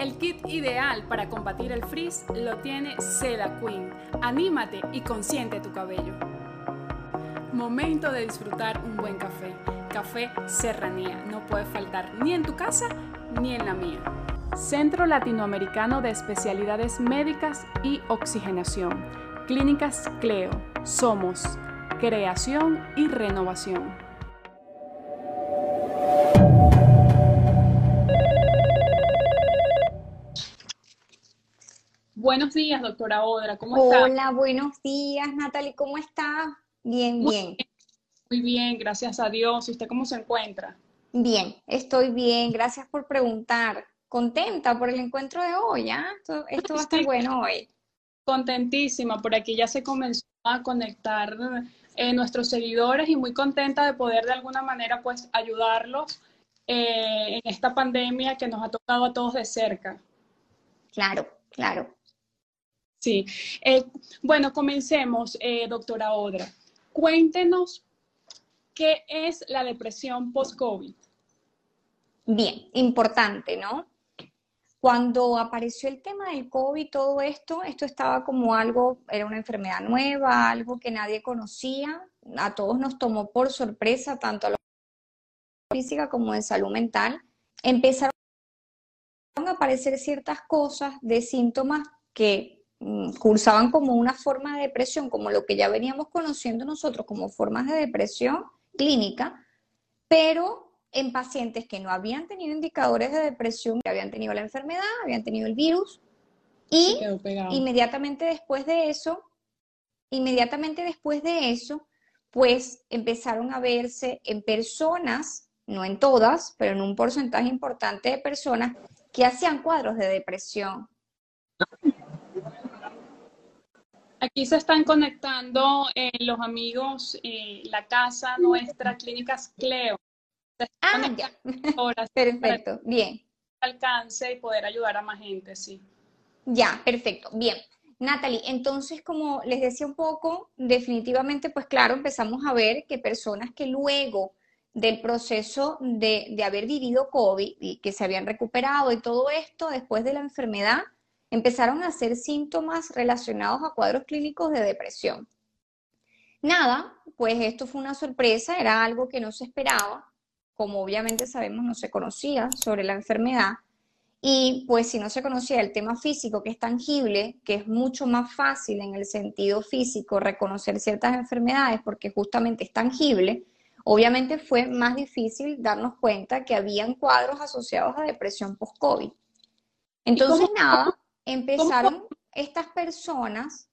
El kit ideal para combatir el frizz lo tiene Seda Queen. Anímate y consiente tu cabello. Momento de disfrutar un buen café. Café Serranía. No puede faltar ni en tu casa ni en la mía. Centro Latinoamericano de Especialidades Médicas y Oxigenación. Clínicas Cleo. Somos creación y renovación. Buenos días, doctora Odra, ¿cómo está? Hola, buenos días, Natalie, ¿cómo está? Bien, bien. Muy bien, gracias a Dios. ¿Y usted cómo se encuentra? Bien, estoy bien, gracias por preguntar. Contenta por el encuentro de hoy, ¿ah? Esto, va a estar bueno hoy. Contentísima, por aquí ya se comenzó a conectar eh, nuestros seguidores y muy contenta de poder de alguna manera pues ayudarlos eh, en esta pandemia que nos ha tocado a todos de cerca. Claro, claro. Sí. Eh, bueno, comencemos, doctora Odra. Cuéntenos qué es la depresión post-COVID. Bien, importante, ¿no? Cuando apareció el tema del COVID, todo esto, esto estaba como algo, era una enfermedad nueva, algo que nadie conocía, a todos nos tomó por sorpresa, tanto a la física como de salud mental. Empezaron a aparecer ciertas cosas de síntomas que cursaban como una forma de depresión, como lo que ya veníamos conociendo nosotros como formas de depresión clínica, pero en pacientes que no habían tenido indicadores de depresión, que habían tenido la enfermedad, habían tenido el virus, y inmediatamente después de eso, inmediatamente después de eso, pues empezaron a verse en personas, no en todas, pero en un porcentaje importante de personas que hacían cuadros de depresión. Aquí se están conectando eh, los amigos, eh, la casa nuestra, Clínicas Cleo. Ah, ya. perfecto, bien. Alcance y poder ayudar a más gente, sí. Ya, perfecto, bien. Natalie, entonces, como les decía un poco, definitivamente, pues claro, empezamos a ver que personas que luego del proceso de, de haber vivido COVID y que se habían recuperado y todo esto, después de la enfermedad, empezaron a hacer síntomas relacionados a cuadros clínicos de depresión. Nada, pues esto fue una sorpresa, era algo que no se esperaba, como obviamente sabemos no se conocía sobre la enfermedad, y pues si no se conocía el tema físico, que es tangible, que es mucho más fácil en el sentido físico reconocer ciertas enfermedades porque justamente es tangible, obviamente fue más difícil darnos cuenta que habían cuadros asociados a depresión post-COVID. Entonces, nada, empezaron estas personas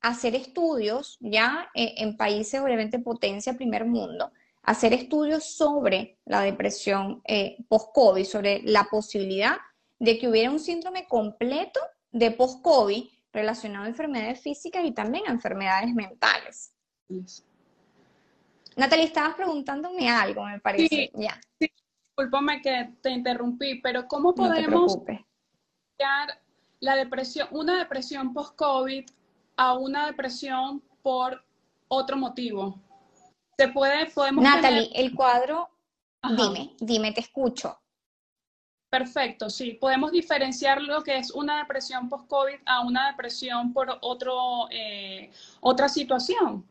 a hacer estudios ya eh, en países, obviamente, potencia primer mundo, hacer estudios sobre la depresión eh, post-COVID, sobre la posibilidad de que hubiera un síndrome completo de post-COVID relacionado a enfermedades físicas y también a enfermedades mentales. Natalie, estabas preguntándome algo, me parece. Sí, ya. discúlpame que te interrumpí, pero ¿cómo podemos no la depresión, una depresión post-COVID a una depresión por otro motivo? ¿Se puede, podemos Natalie, el cuadro, dime, dime, te escucho. Perfecto, sí. Podemos diferenciar lo que es una depresión post-COVID a una depresión por otro, eh, otra situación.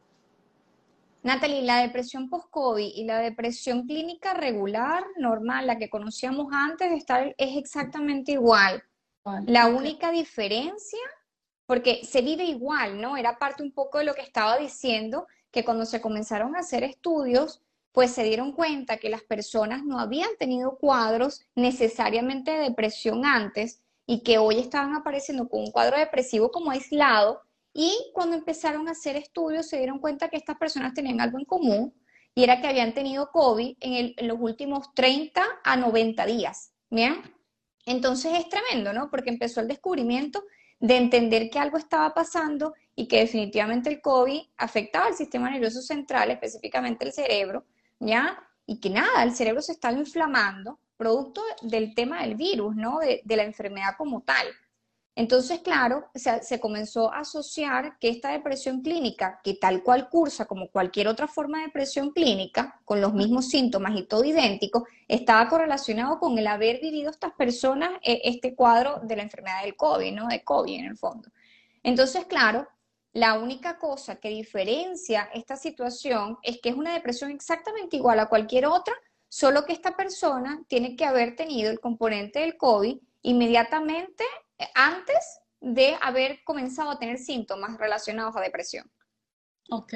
Natalie, la depresión post-COVID y la depresión clínica regular, normal, la que conocíamos antes de estar, es exactamente igual. La única diferencia, porque se vive igual, ¿no? Era parte un poco de lo que estaba diciendo, que cuando se comenzaron a hacer estudios, pues se dieron cuenta que las personas no habían tenido cuadros necesariamente de depresión antes y que hoy estaban apareciendo con un cuadro depresivo como aislado y cuando empezaron a hacer estudios se dieron cuenta que estas personas tenían algo en común y era que habían tenido COVID en, en los últimos 30 a 90 días. ¿Bien? Entonces es tremendo, ¿no? Porque empezó el descubrimiento de entender que algo estaba pasando y que definitivamente el COVID afectaba al sistema nervioso central, específicamente el cerebro, ¿ya? Y que nada, el cerebro se estaba inflamando, producto del tema del virus, ¿no? De, la enfermedad como tal. Entonces, claro, se, comenzó a asociar que esta depresión clínica, que tal cual cursa como cualquier otra forma de depresión clínica, con los mismos síntomas y todo idéntico, estaba correlacionado con el haber vivido estas personas eh, este cuadro de la enfermedad del COVID, ¿no? De COVID en el fondo. Entonces, claro, la única cosa que diferencia esta situación es que es una depresión exactamente igual a cualquier otra, solo que esta persona tiene que haber tenido el componente del COVID inmediatamente antes de haber comenzado a tener síntomas relacionados a depresión. Ok,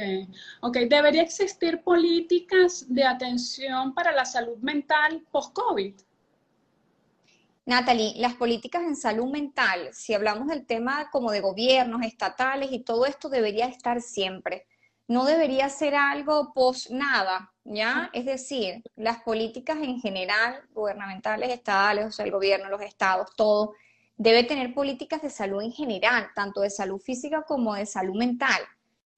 ok. ¿Debería existir políticas de atención para la salud mental post-COVID? Natalie, las políticas en salud mental, si hablamos del tema como de gobiernos estatales y todo esto, debería estar siempre. No debería ser algo post nada, ¿ya? Es decir, las políticas en general, gubernamentales, estatales, o sea, el gobierno, los estados, todo, debe tener políticas de salud en general, tanto de salud física como de salud mental.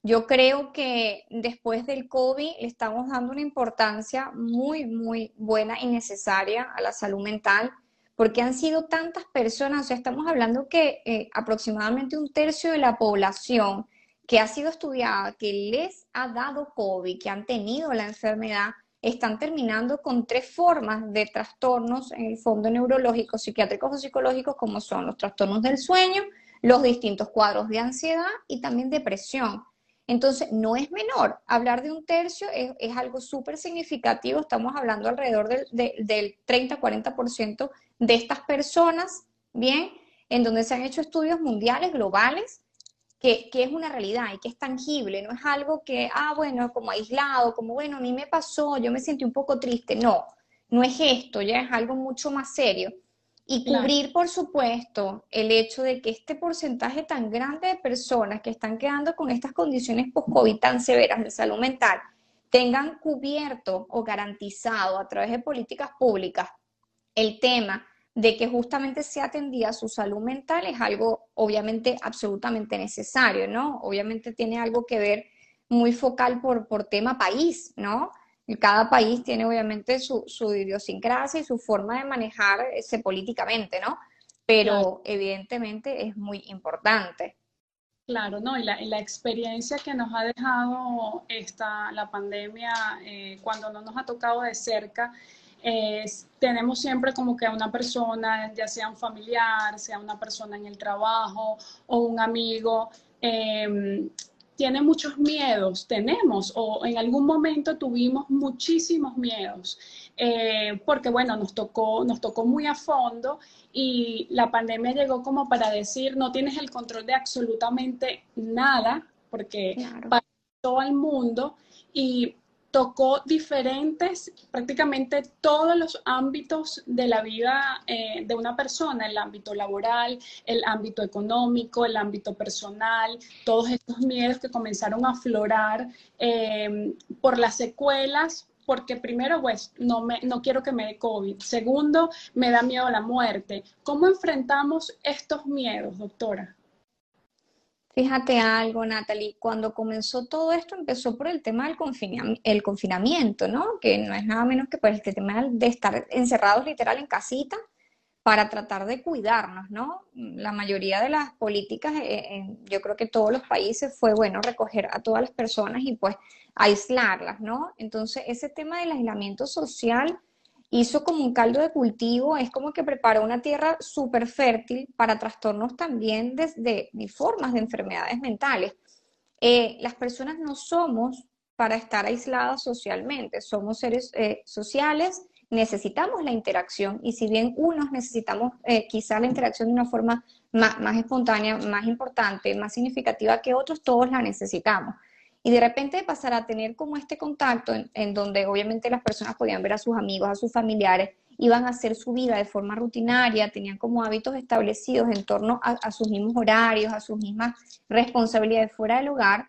Yo creo que después del COVID le estamos dando una importancia muy, muy buena y necesaria a la salud mental, porque han sido tantas personas, o sea, estamos hablando que eh, aproximadamente un tercio de la población que ha sido estudiada, que les ha dado COVID, que han tenido la enfermedad, están terminando con tres formas de trastornos en el fondo neurológico, psiquiátricos o psicológicos, como son los trastornos del sueño, los distintos cuadros de ansiedad y también depresión. Entonces, no es menor. Hablar de un tercio es, algo súper significativo. Estamos hablando alrededor del, del 30-40% de estas personas, ¿bien? En donde se han hecho estudios mundiales, globales, que, es una realidad y que es tangible, no es algo que, ah, bueno, como aislado, como, bueno, a mí me pasó, yo me sentí un poco triste, no, no es esto, ya es algo mucho más serio. Y cubrir, por supuesto, el hecho de que este porcentaje tan grande de personas que están quedando con estas condiciones post-COVID tan severas de salud mental tengan cubierto o garantizado a través de políticas públicas el tema de que justamente se atendía su salud mental es algo obviamente absolutamente necesario, ¿no? Obviamente tiene algo que ver muy focal por, por tema país, ¿no? Cada país tiene obviamente su, su idiosincrasia y su forma de manejarse políticamente, ¿no? Pero evidentemente es muy importante. Claro, ¿no? Y la, la, experiencia que nos ha dejado esta, la pandemia eh, cuando no nos ha tocado de cerca tenemos siempre como que a una persona, ya sea un familiar, sea una persona en el trabajo o un amigo, em, tiene muchos miedos, tenemos o en algún momento tuvimos muchísimos miedos, eh, porque bueno, nos tocó, nos tocó muy a fondo y la pandemia llegó como para decir, no tienes el control de absolutamente nada, porque para todo el mundo y tocó diferentes, prácticamente todos los ámbitos de la vida eh, de una persona, el ámbito laboral, el ámbito económico, el ámbito personal, todos estos miedos que comenzaron a aflorar eh, por las secuelas porque primero, pues, no, me, no quiero que me dé COVID. Segundo, me da miedo la muerte. ¿Cómo enfrentamos estos miedos, doctora? Fíjate algo, Natalie, cuando comenzó todo esto empezó por el tema del el confinamiento, ¿no? Que no es nada menos que por el tema de estar encerrados literal en casita para tratar de cuidarnos, ¿no? La mayoría de las políticas, eh, yo creo que todos los países fue, bueno, recoger a todas las personas y pues aislarlas, ¿no? Entonces, ese tema del aislamiento social hizo como un caldo de cultivo, es como que preparó una tierra súper fértil para trastornos también desde de formas de enfermedades mentales. Eh, las personas no somos para estar aisladas socialmente, somos seres eh, sociales, necesitamos la interacción y si bien unos necesitamos eh, quizá la interacción de una forma más, más espontánea, más importante, más significativa que otros, todos la necesitamos. Y de repente pasar a tener como este contacto en, donde obviamente las personas podían ver a sus amigos, a sus familiares, iban a hacer su vida de forma rutinaria, tenían como hábitos establecidos en torno a, sus mismos horarios, a sus mismas responsabilidades fuera del hogar,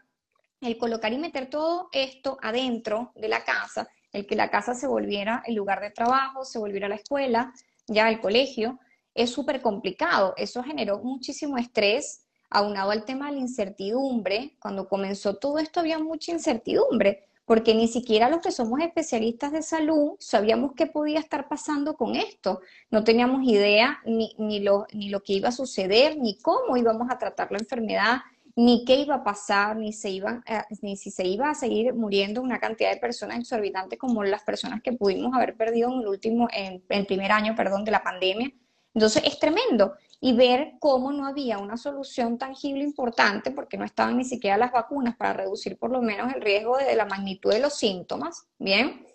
el colocar y meter todo esto adentro de la casa, el que la casa se volviera el lugar de trabajo, se volviera la escuela, ya el colegio, es súper complicado. Eso generó muchísimo estrés, aunado al tema de la incertidumbre, cuando comenzó todo esto había mucha incertidumbre, porque ni siquiera los que somos especialistas de salud sabíamos qué podía estar pasando con esto. No teníamos idea ni, ni, lo, ni lo que iba a suceder, ni cómo íbamos a tratar la enfermedad, ni qué iba a pasar, ni, se iban, ni si se iba a seguir muriendo una cantidad de personas exorbitante como las personas que pudimos haber perdido en el último, en el primer año, perdón, de la pandemia. Entonces es tremendo y ver cómo no había una solución tangible importante porque no estaban ni siquiera las vacunas para reducir por lo menos el riesgo de la magnitud de los síntomas, ¿bien?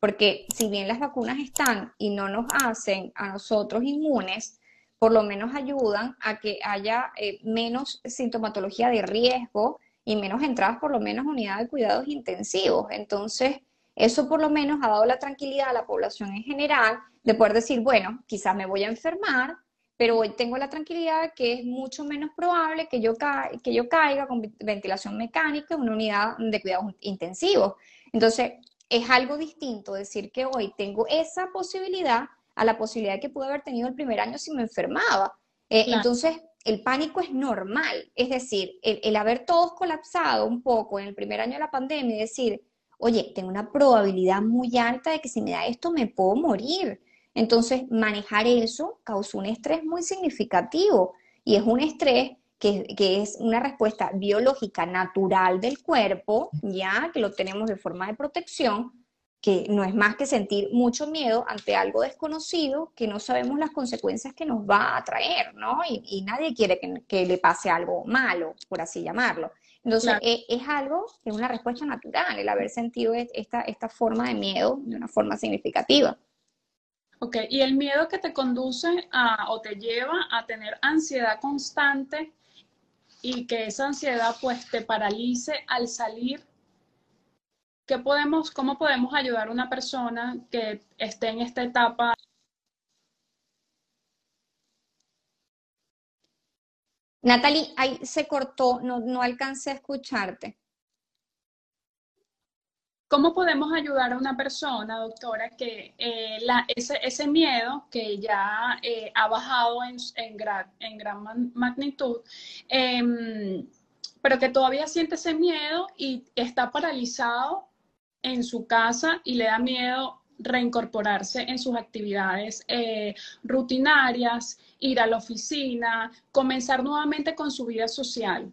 Porque si bien las vacunas están y no nos hacen a nosotros inmunes, por lo menos ayudan a que haya eh, menos sintomatología de riesgo y menos entradas por lo menos a unidades de cuidados intensivos. Entonces, eso por lo menos ha dado la tranquilidad a la población en general de poder decir, bueno, quizás me voy a enfermar, pero hoy tengo la tranquilidad que es mucho menos probable que yo, que yo caiga con ventilación mecánica en una unidad de cuidados intensivos. Entonces, es algo distinto decir que hoy tengo esa posibilidad a la posibilidad que pude haber tenido el primer año si me enfermaba. Eh, entonces, el pánico es normal, es decir, el, el, haber todos colapsado un poco en el primer año de la pandemia y decir, oye, tengo una probabilidad muy alta de que si me da esto me puedo morir. Entonces, manejar eso causó un estrés muy significativo y es un estrés que, es una respuesta biológica natural del cuerpo, ya que lo tenemos de forma de protección, que no es más que sentir mucho miedo ante algo desconocido que no sabemos las consecuencias que nos va a traer, ¿no? Y, nadie quiere que, le pase algo malo, por así llamarlo. Entonces, e, es, algo es una respuesta natural, el haber sentido esta, esta forma de miedo de una forma significativa. Ok, y el miedo que te conduce a, o te lleva a tener ansiedad constante y que esa ansiedad pues te paralice al salir. ¿Qué podemos, ¿Cómo podemos ayudar a una persona que esté en esta etapa? Natalie, ahí se cortó, no, no alcancé a escucharte. ¿Cómo podemos ayudar a una persona, doctora, que eh, ese, miedo que ya eh, ha bajado en, gran, magnitud, em, pero que todavía siente ese miedo y está paralizado en su casa y le da miedo reincorporarse en sus actividades eh, rutinarias, ir a la oficina, comenzar nuevamente con su vida social?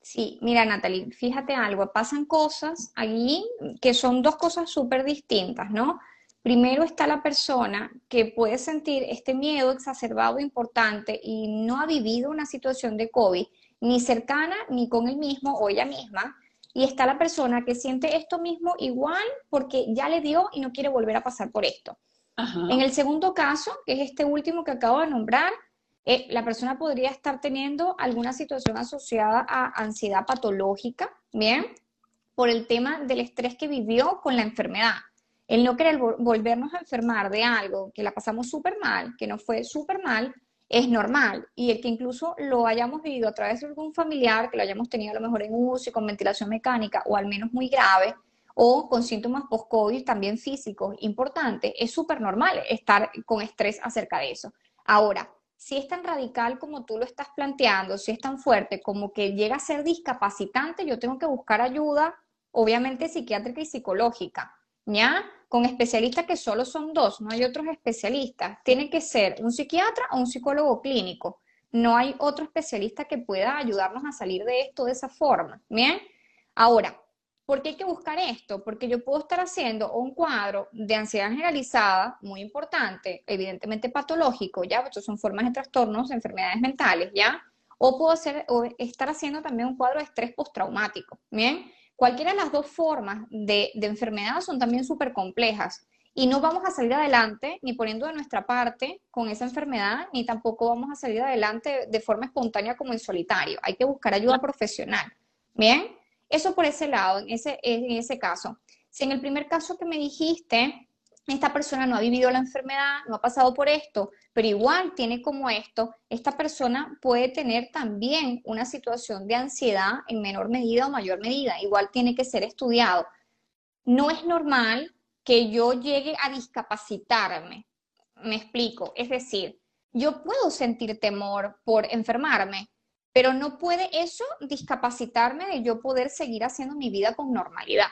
Sí, mira Natalie, fíjate algo, pasan cosas allí que son dos cosas súper distintas, ¿no? Primero está la persona que puede sentir este miedo exacerbado importante y no ha vivido una situación de COVID ni cercana ni con él mismo o ella misma. Y está la persona que siente esto mismo igual porque ya le dio y no quiere volver a pasar por esto. En el segundo caso, que es este último que acabo de nombrar, eh, la persona podría estar teniendo alguna situación asociada a ansiedad patológica, ¿bien? Por el tema del estrés que vivió con la enfermedad. El no querer volvernos a enfermar de algo que la pasamos súper mal, que nos fue súper mal, es normal. Y el que incluso lo hayamos vivido a través de algún familiar, que lo hayamos tenido a lo mejor en UCI con ventilación mecánica o al menos muy grave, o con síntomas post-COVID también físicos importantes, es súper normal estar con estrés acerca de eso. Ahora, si es tan radical como tú lo estás planteando, si es tan fuerte como que llega a ser discapacitante, yo tengo que buscar ayuda, obviamente psiquiátrica y psicológica, ¿ya? Con especialistas que solo son dos, no hay otros especialistas. Tiene que ser un psiquiatra o un psicólogo clínico. No hay otro especialista que pueda ayudarnos a salir de esto de esa forma, ¿bien? Ahora, ¿Por qué hay que buscar esto? Porque yo puedo estar haciendo un cuadro de ansiedad generalizada, muy importante, evidentemente patológico, ¿ya? Estos son formas de trastornos, de enfermedades mentales, ¿ya? O puedo hacer, o estar haciendo también un cuadro de estrés postraumático, ¿bien? Cualquiera de las dos formas de, de enfermedad son también súper complejas y no vamos a salir adelante ni poniendo de nuestra parte con esa enfermedad, ni tampoco vamos a salir adelante de forma espontánea como en solitario. Hay que buscar ayuda profesional, ¿bien? Eso por ese lado, en ese, en ese caso. Si en el primer caso que me dijiste, esta persona no ha vivido la enfermedad, no ha pasado por esto, pero igual tiene como esto, esta persona puede tener también una situación de ansiedad en menor medida o mayor medida, igual tiene que ser estudiado. No es normal que yo llegue a discapacitarme, me explico, es decir, yo puedo sentir temor por enfermarme, pero no puede eso discapacitarme de yo poder seguir haciendo mi vida con normalidad.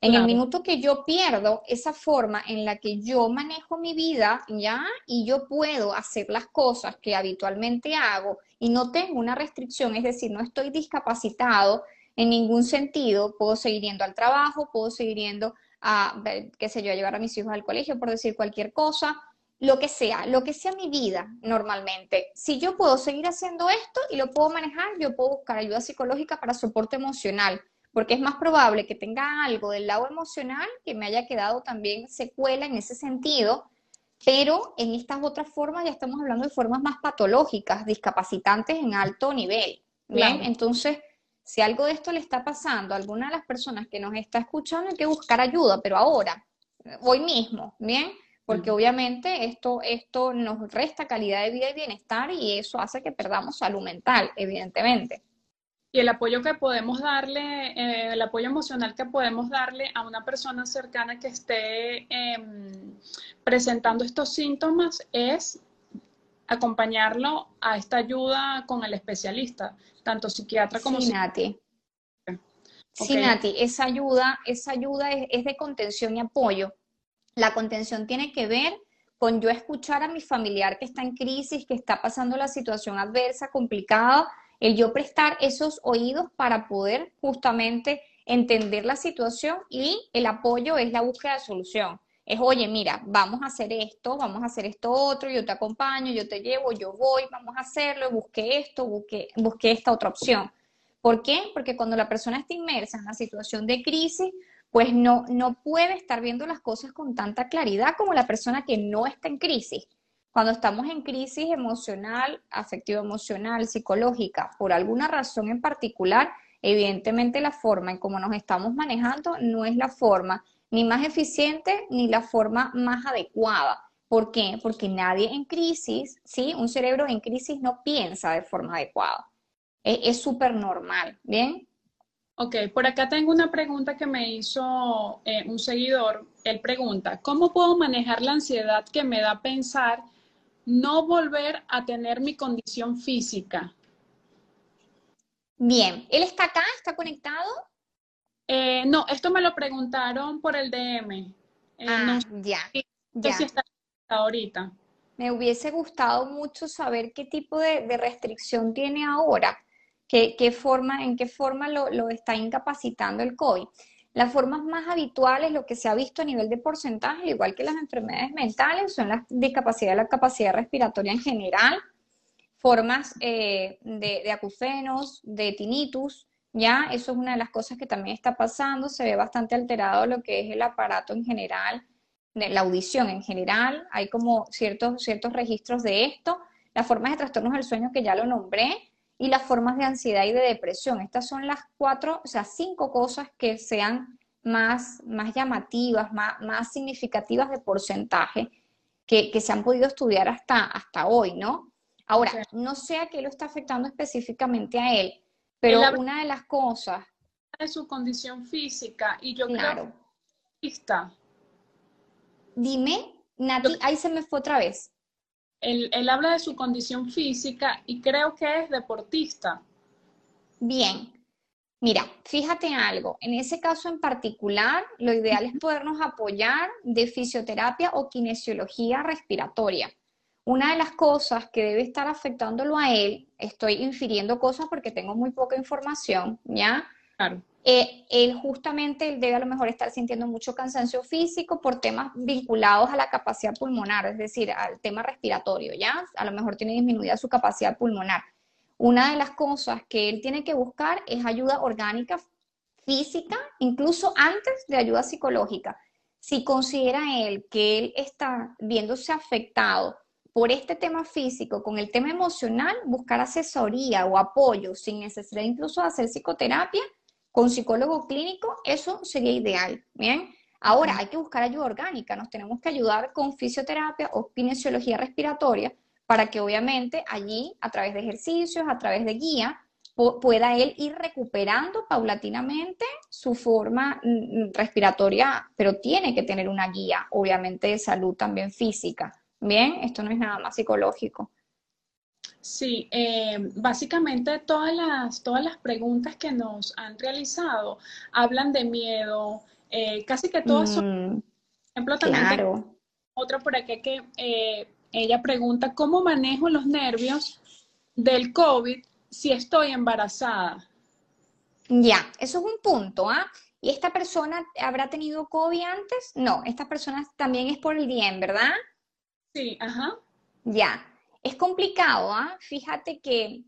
En el minuto que yo pierdo esa forma en la que yo manejo mi vida, ¿ya? Y yo puedo hacer las cosas que habitualmente hago y no tengo una restricción, es decir, no estoy discapacitado en ningún sentido, puedo seguir yendo al trabajo, puedo seguir yendo a, qué sé yo, a llevar a mis hijos al colegio, por decir cualquier cosa, lo que sea, lo que sea mi vida normalmente. Si yo puedo seguir haciendo esto y lo puedo manejar, yo puedo buscar ayuda psicológica para soporte emocional porque es más probable que tenga algo del lado emocional que me haya quedado también secuela en ese sentido, pero en estas otras formas ya estamos hablando de formas más patológicas, discapacitantes en alto nivel. Bien, entonces, si algo de esto le está pasando a alguna de las personas que nos está escuchando, hay que buscar ayuda, pero ahora, hoy mismo, ¿bien? Porque obviamente esto, esto nos resta calidad de vida y bienestar y eso hace que perdamos salud mental, evidentemente y el apoyo que podemos darle, eh, el apoyo emocional que podemos darle a una persona cercana que esté em, presentando estos síntomas es acompañarlo a esta ayuda con el especialista, tanto psiquiatra como sí, Nati. Sí, Nati, esa ayuda, esa ayuda es de contención y apoyo. La contención tiene que ver con yo escuchar a mi familiar que está en crisis, que está pasando la situación adversa, complicada, el yo prestar esos oídos para poder justamente entender la situación y el apoyo es la búsqueda de solución. Es, oye, mira, vamos a hacer esto, vamos a hacer esto otro, yo te acompaño, yo te llevo, yo voy, vamos a hacerlo, busqué esto, busqué, busqué esta otra opción. ¿Por qué? Porque cuando la persona está inmersa en una situación de crisis, pues no, no puede estar viendo las cosas con tanta claridad como la persona que no está en crisis. Cuando estamos en crisis emocional, afectivo-emocional, psicológica, por alguna razón en particular, evidentemente la forma en cómo nos estamos manejando no es la forma ni más eficiente ni la forma más adecuada. ¿Por qué? Porque nadie en crisis, ¿sí? Un cerebro en crisis no piensa de forma adecuada. Es súper normal, ¿bien? Ok, por acá tengo una pregunta que me hizo eh, un seguidor. Él pregunta, ¿cómo puedo manejar la ansiedad que me da pensar no volver a tener mi condición física. Bien, ¿él está acá? ¿Está conectado? Eh, no, esto me lo preguntaron por el DM. Eh, ah, ya. ya. si está ahorita. Me hubiese gustado mucho saber qué tipo de, restricción tiene ahora, qué, qué, forma, en qué forma lo, lo está incapacitando el COVID. Las formas más habituales, lo que se ha visto a nivel de porcentaje, igual que las enfermedades mentales, son la discapacidad la capacidad respiratoria en general, formas eh, de, acufenos, de tinnitus, ya, eso es una de las cosas que también está pasando, se ve bastante alterado lo que es el aparato en general, la audición en general, hay como ciertos, ciertos registros de esto, las formas de trastornos del sueño que ya lo nombré, y las formas de ansiedad y de depresión. Estas son las cuatro, o sea, cinco cosas que sean más, más llamativas, más, más significativas de porcentaje que, se han podido estudiar hasta, hasta hoy, ¿no? Ahora, no sé a qué lo está afectando específicamente a él, pero una de las cosas... De su condición física, y yo claro. creo Dime, Nati, ahí se me fue otra vez él, habla de su condición física y creo que es deportista. Bien, Mira, fíjate algo, en ese caso en particular, lo ideal es podernos apoyar de fisioterapia o kinesiología respiratoria. Una de las cosas que debe estar afectándolo a él, estoy infiriendo cosas porque tengo muy poca información, ¿ya? Claro. Eh, él justamente debe a lo mejor estar sintiendo mucho cansancio físico por temas vinculados a la capacidad pulmonar, es decir, al tema respiratorio, ¿ya? A lo mejor tiene disminuida su capacidad pulmonar. Una de las cosas que él tiene que buscar es ayuda orgánica física, incluso antes de ayuda psicológica. Si considera él que él está viéndose afectado por este tema físico con el tema emocional, buscar asesoría o apoyo sin necesidad incluso de hacer psicoterapia, con psicólogo clínico, eso sería ideal, ¿bien? Ahora hay que buscar ayuda orgánica, nos tenemos que ayudar con fisioterapia o kinesiología respiratoria para que obviamente allí, a través de ejercicios, a través de guía, pueda él ir recuperando paulatinamente su forma mm, mm, respiratoria, pero tiene que tener una guía, obviamente, de salud también física. Bien, esto no es nada más psicológico. Sí, eh, básicamente todas las, todas las preguntas que nos han realizado hablan de miedo, eh, casi que todas son, Mm, por ejemplo, también claro. otra por aquí que eh, ella pregunta, ¿cómo manejo los nervios del COVID si estoy embarazada? Ya, eso es un punto, ¿ah? ¿Y esta persona habrá tenido COVID antes? No, esta persona también es por el DM, ¿verdad? Sí, ajá, Ya, es complicado, ¿ah? Fíjate que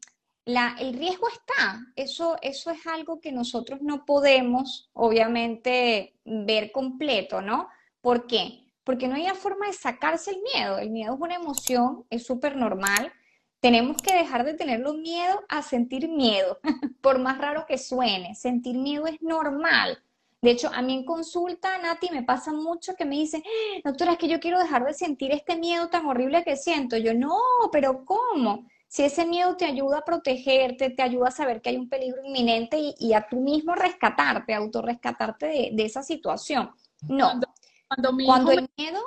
el riesgo está. Eso, es algo que nosotros no podemos, obviamente, ver completo, ¿no? ¿Por qué? Porque no hay forma de sacarse el miedo. El miedo es una emoción, es súper normal. Tenemos que dejar de tenerle miedo a sentir miedo, por más raro que suene. Sentir miedo es normal. De hecho, a mí en consulta, Nati, me pasa mucho que me dicen, doctora, es que yo quiero dejar de sentir este miedo tan horrible que siento. Yo, no, pero ¿cómo? Si ese miedo te ayuda a protegerte, te ayuda a saber que hay un peligro inminente y, y a tú mismo rescatarte, autorrescatarte de, de esa situación. No, cuando, cuando mi cuando hijo me, miedo,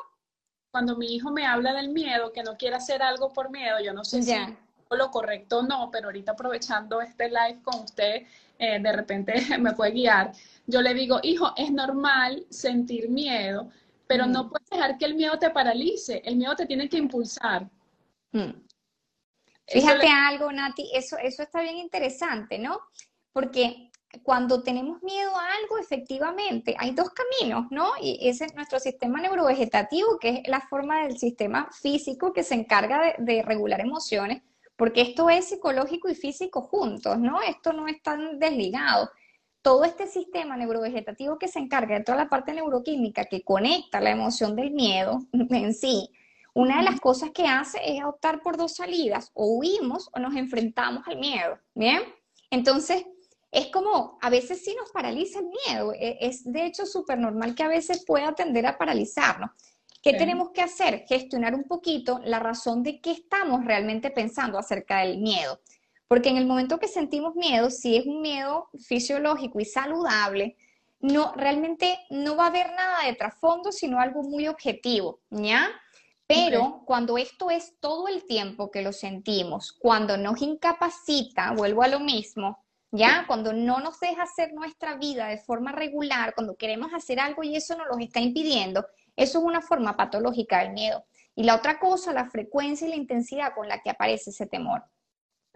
cuando mi hijo me habla del miedo, que no quiere hacer algo por miedo, yo no sé si ya, lo correcto o no, pero ahorita aprovechando este live con usted, eh, de repente me puede guiar. Yo le digo, hijo, es normal sentir miedo, pero mm, no puedes dejar que el miedo te paralice. El miedo te tiene que impulsar. mm. Le... Fíjate algo, Nati, eso, eso está bien interesante, ¿no? Porque cuando tenemos miedo a algo, efectivamente, hay dos caminos, ¿no? Y ese es nuestro sistema neurovegetativo, que es la forma del sistema físico que se encarga de, de regular emociones, porque esto es psicológico y físico juntos, ¿no? Esto no es tan desligado. Todo este sistema neurovegetativo que se encarga de toda la parte neuroquímica que conecta la emoción del miedo en sí, una de las cosas que hace es optar por dos salidas, o huimos o nos enfrentamos al miedo, ¿bien? Entonces, es como, a veces sí nos paraliza el miedo, e- es de hecho súper normal que a veces pueda tender a paralizarnos. ¿Qué Sí, tenemos que hacer? Gestionar un poquito la razón de qué estamos realmente pensando acerca del miedo. Porque en el momento que sentimos miedo, si es un miedo fisiológico y saludable, no, realmente no va a haber nada de trasfondo, sino algo muy objetivo, ¿ya? Pero cuando esto es todo el tiempo que lo sentimos, cuando nos incapacita, vuelvo a lo mismo, ¿ya? Cuando no nos deja hacer nuestra vida de forma regular, cuando queremos hacer algo y eso nos lo está impidiendo, eso es una forma patológica del miedo. Y la otra cosa, la frecuencia y la intensidad con la que aparece ese temor.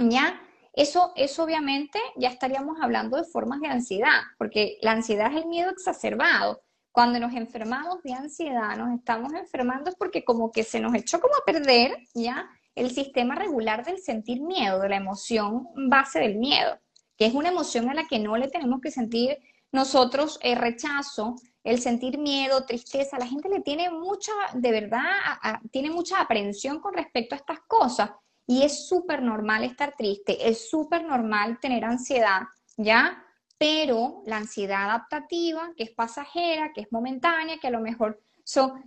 ¿Ya? Eso, eso obviamente ya estaríamos hablando de formas de ansiedad, porque la ansiedad es el miedo exacerbado. Cuando nos enfermamos de ansiedad, nos estamos enfermando es porque como que se nos echó como a perder, ¿ya? El sistema regular del sentir miedo, de la emoción base del miedo, que es una emoción a la que no le tenemos que sentir nosotros eh, rechazo, el sentir miedo, tristeza. La gente le tiene mucha, de verdad, tiene mucha aprensión con respecto a estas cosas. Y es súper normal estar triste, es súper normal tener ansiedad, ¿ya? Pero la ansiedad adaptativa, que es pasajera, que es momentánea, que a lo mejor son,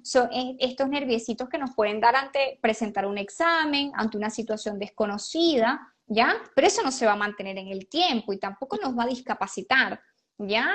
estos nerviecitos que nos pueden dar ante presentar un examen, ante una situación desconocida, ¿ya? Pero eso no se va a mantener en el tiempo y tampoco nos va a discapacitar, ¿ya?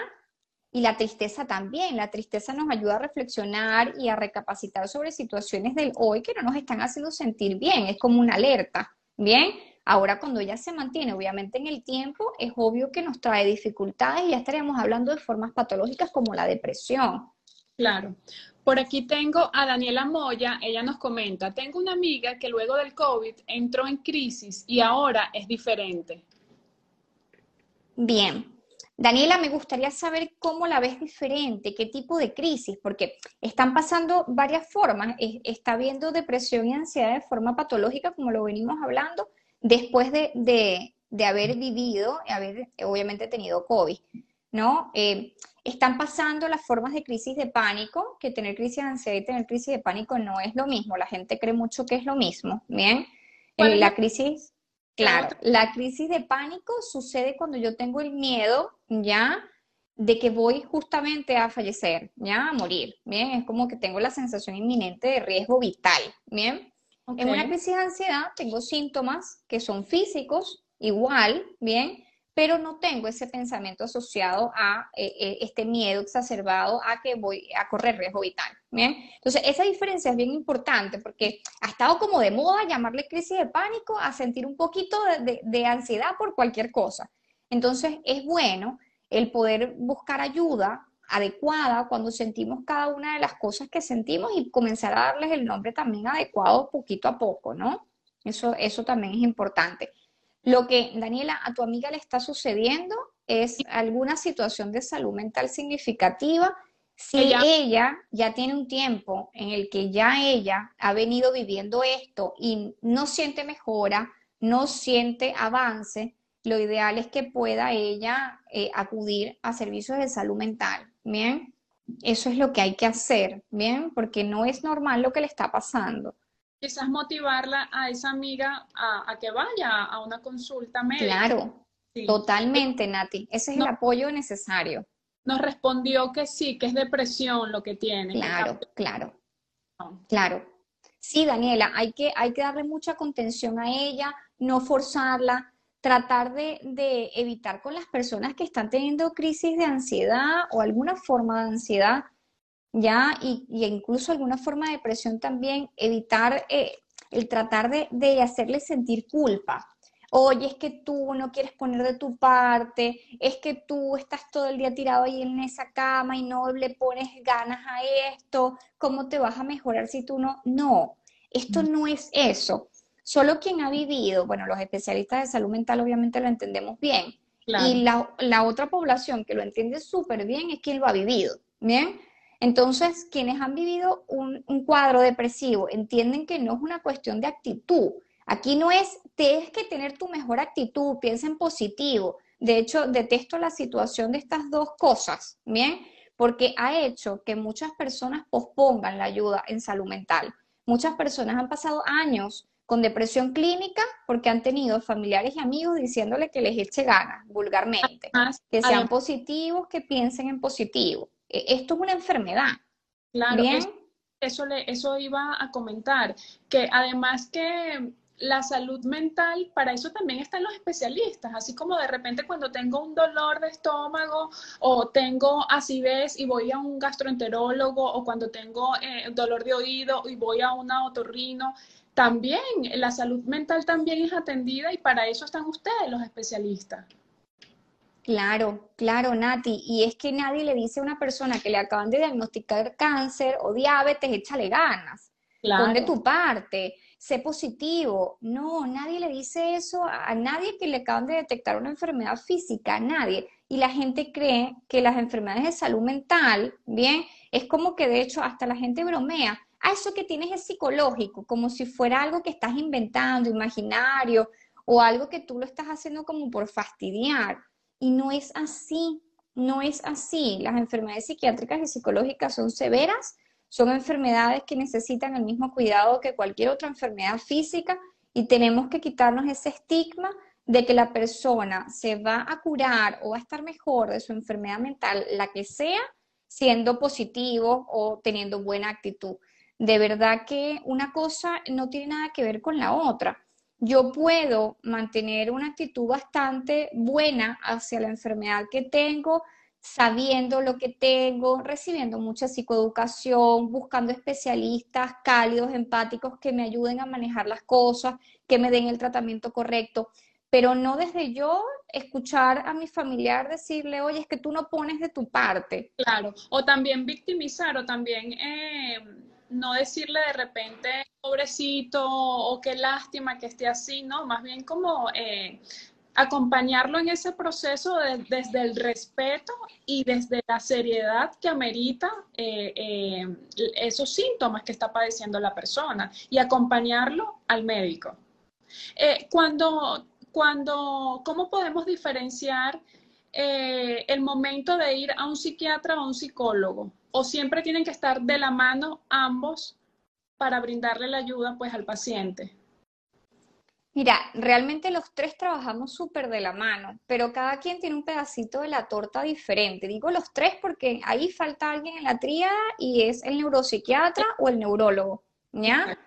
Y la tristeza también, la tristeza nos ayuda a reflexionar y a recapacitar sobre situaciones del hoy que no nos están haciendo sentir bien, es como una alerta, ¿bien? Ahora cuando ya se mantiene obviamente en el tiempo, es obvio que nos trae dificultades y ya estaríamos hablando de formas patológicas como la depresión. claro. Por aquí tengo a Daniela Moya, ella nos comenta, tengo una amiga que luego del COVID entró en crisis y ahora es diferente. Bien. Daniela, me gustaría saber cómo la ves diferente, qué tipo de crisis, porque están pasando varias formas. Es- Está habiendo depresión y ansiedad de forma patológica, como lo venimos hablando, después de, de- de haber vivido, haber obviamente tenido COVID, ¿no? Eh, están pasando las formas de crisis de pánico, que tener crisis de ansiedad y tener crisis de pánico no es lo mismo. La gente cree mucho que es lo mismo, ¿bien? ¿Cuál Eh, la crisis Claro, la crisis de pánico sucede cuando yo tengo el miedo, ¿ya? De que voy justamente a fallecer, ¿ya? A morir, ¿bien? Es como que tengo la sensación inminente de riesgo vital, ¿bien? En una crisis de ansiedad tengo síntomas que son físicos, igual, ¿bien? Pero no tengo ese pensamiento asociado a eh, eh, este miedo exacerbado a que voy a correr riesgo vital. ¿bien? Entonces, esa diferencia es bien importante porque ha estado como de moda llamarle crisis de pánico a sentir un poquito de ansiedad por cualquier cosa. Entonces, es bueno el poder buscar ayuda adecuada cuando sentimos cada una de las cosas que sentimos y comenzar a darles el nombre también adecuado poquito a poco, ¿no? Eso, eso también es importante. Lo que, Daniela, a tu amiga le está sucediendo es alguna situación de salud mental significativa. Si ella, ella ya tiene un tiempo en el que ya ella ha venido viviendo esto y no siente mejora, no siente avance, lo ideal es que pueda ella eh, acudir a servicios de salud mental, ¿bien? Eso es lo que hay que hacer, ¿bien? Porque no es normal lo que le está pasando. Quizás motivarla a esa amiga a, que vaya a una consulta médica. Claro, totalmente, Nati. Ese es el apoyo necesario. Nos respondió que sí, que es depresión lo que tiene. Claro, claro. Claro. Sí, Daniela, hay que, hay que darle mucha contención a ella, no forzarla, tratar de, evitar con las personas que están teniendo crisis de ansiedad o alguna forma de ansiedad, ya, y, incluso alguna forma de depresión también, evitar eh, el tratar de, de hacerles sentir culpa. Oye, es que tú no quieres poner de tu parte, es que tú estás todo el día tirado ahí en esa cama y no le pones ganas a esto, ¿cómo te vas a mejorar si tú no? No, esto mm. no es eso. Solo quien ha vivido, bueno, los especialistas de salud mental obviamente lo entendemos bien. Y la, otra población que lo entiende súper bien es quien lo ha vivido, ¿bien? Entonces, quienes han vivido un, cuadro depresivo entienden que no es una cuestión de actitud. Aquí no es, tienes que tener tu mejor actitud, piensa en positivo. De hecho, detesto la situación de estas dos cosas, ¿bien? Porque ha hecho que muchas personas pospongan la ayuda en salud mental. Muchas personas han pasado años con depresión clínica porque han tenido familiares y amigos diciéndole que les eche ganas, vulgarmente, que sean positivos, que piensen en positivo. E, esto es una enfermedad. Claro, Eso, le, eso iba a comentar, que además que la salud mental, para eso también están los especialistas, así como de repente cuando tengo un dolor de estómago o tengo acidez y voy a un gastroenterólogo o cuando tengo eh, dolor de oído y voy a un otorrino, también la salud mental también es atendida y para eso están ustedes los especialistas. Claro, claro, Nati. Y es que nadie le dice a una persona que le acaban de diagnosticar cáncer o diabetes, échale ganas, pon de tu parte, sé positivo. No, nadie le dice eso a nadie que le acaban de detectar una enfermedad física, a nadie. Y la gente cree que las enfermedades de salud mental, bien, es como que de hecho hasta la gente bromea a eso que tienes es psicológico, como si fuera algo que estás inventando, imaginario, o algo que tú lo estás haciendo como por fastidiar. Y no es así, no es así. Las enfermedades psiquiátricas y psicológicas son severas, son enfermedades que necesitan el mismo cuidado que cualquier otra enfermedad física y tenemos que quitarnos ese estigma de que la persona se va a curar o va a estar mejor de su enfermedad mental, la que sea, siendo positivo o teniendo buena actitud de verdad que una cosa no tiene nada que ver con la otra. Yo puedo mantener una actitud bastante buena hacia la enfermedad que tengo, sabiendo lo que tengo, recibiendo mucha psicoeducación, buscando especialistas cálidos, empáticos que me ayuden a manejar las cosas, que me den el tratamiento correcto, pero no desde yo escuchar a mi familiar decirle, oye, es que tú no pones de tu parte. Claro, o también victimizar, o también... Eh no decirle de repente, pobrecito, o qué lástima que esté así, ¿no? Más bien como eh, acompañarlo en ese proceso desde el respeto y desde la seriedad que amerita eh, eh, esos síntomas que está padeciendo la persona y acompañarlo al médico. cuando, cuando, ¿cómo podemos diferenciar el momento de ir a un psiquiatra o a un psicólogo? O siempre tienen que estar de la mano ambos para brindarle la ayuda pues al paciente? Mira, realmente los tres trabajamos súper de la mano, pero cada quien tiene un pedacito de la torta diferente. Digo los tres porque ahí falta alguien en la tríada y es el neuropsiquiatra o el neurólogo, ¿ya?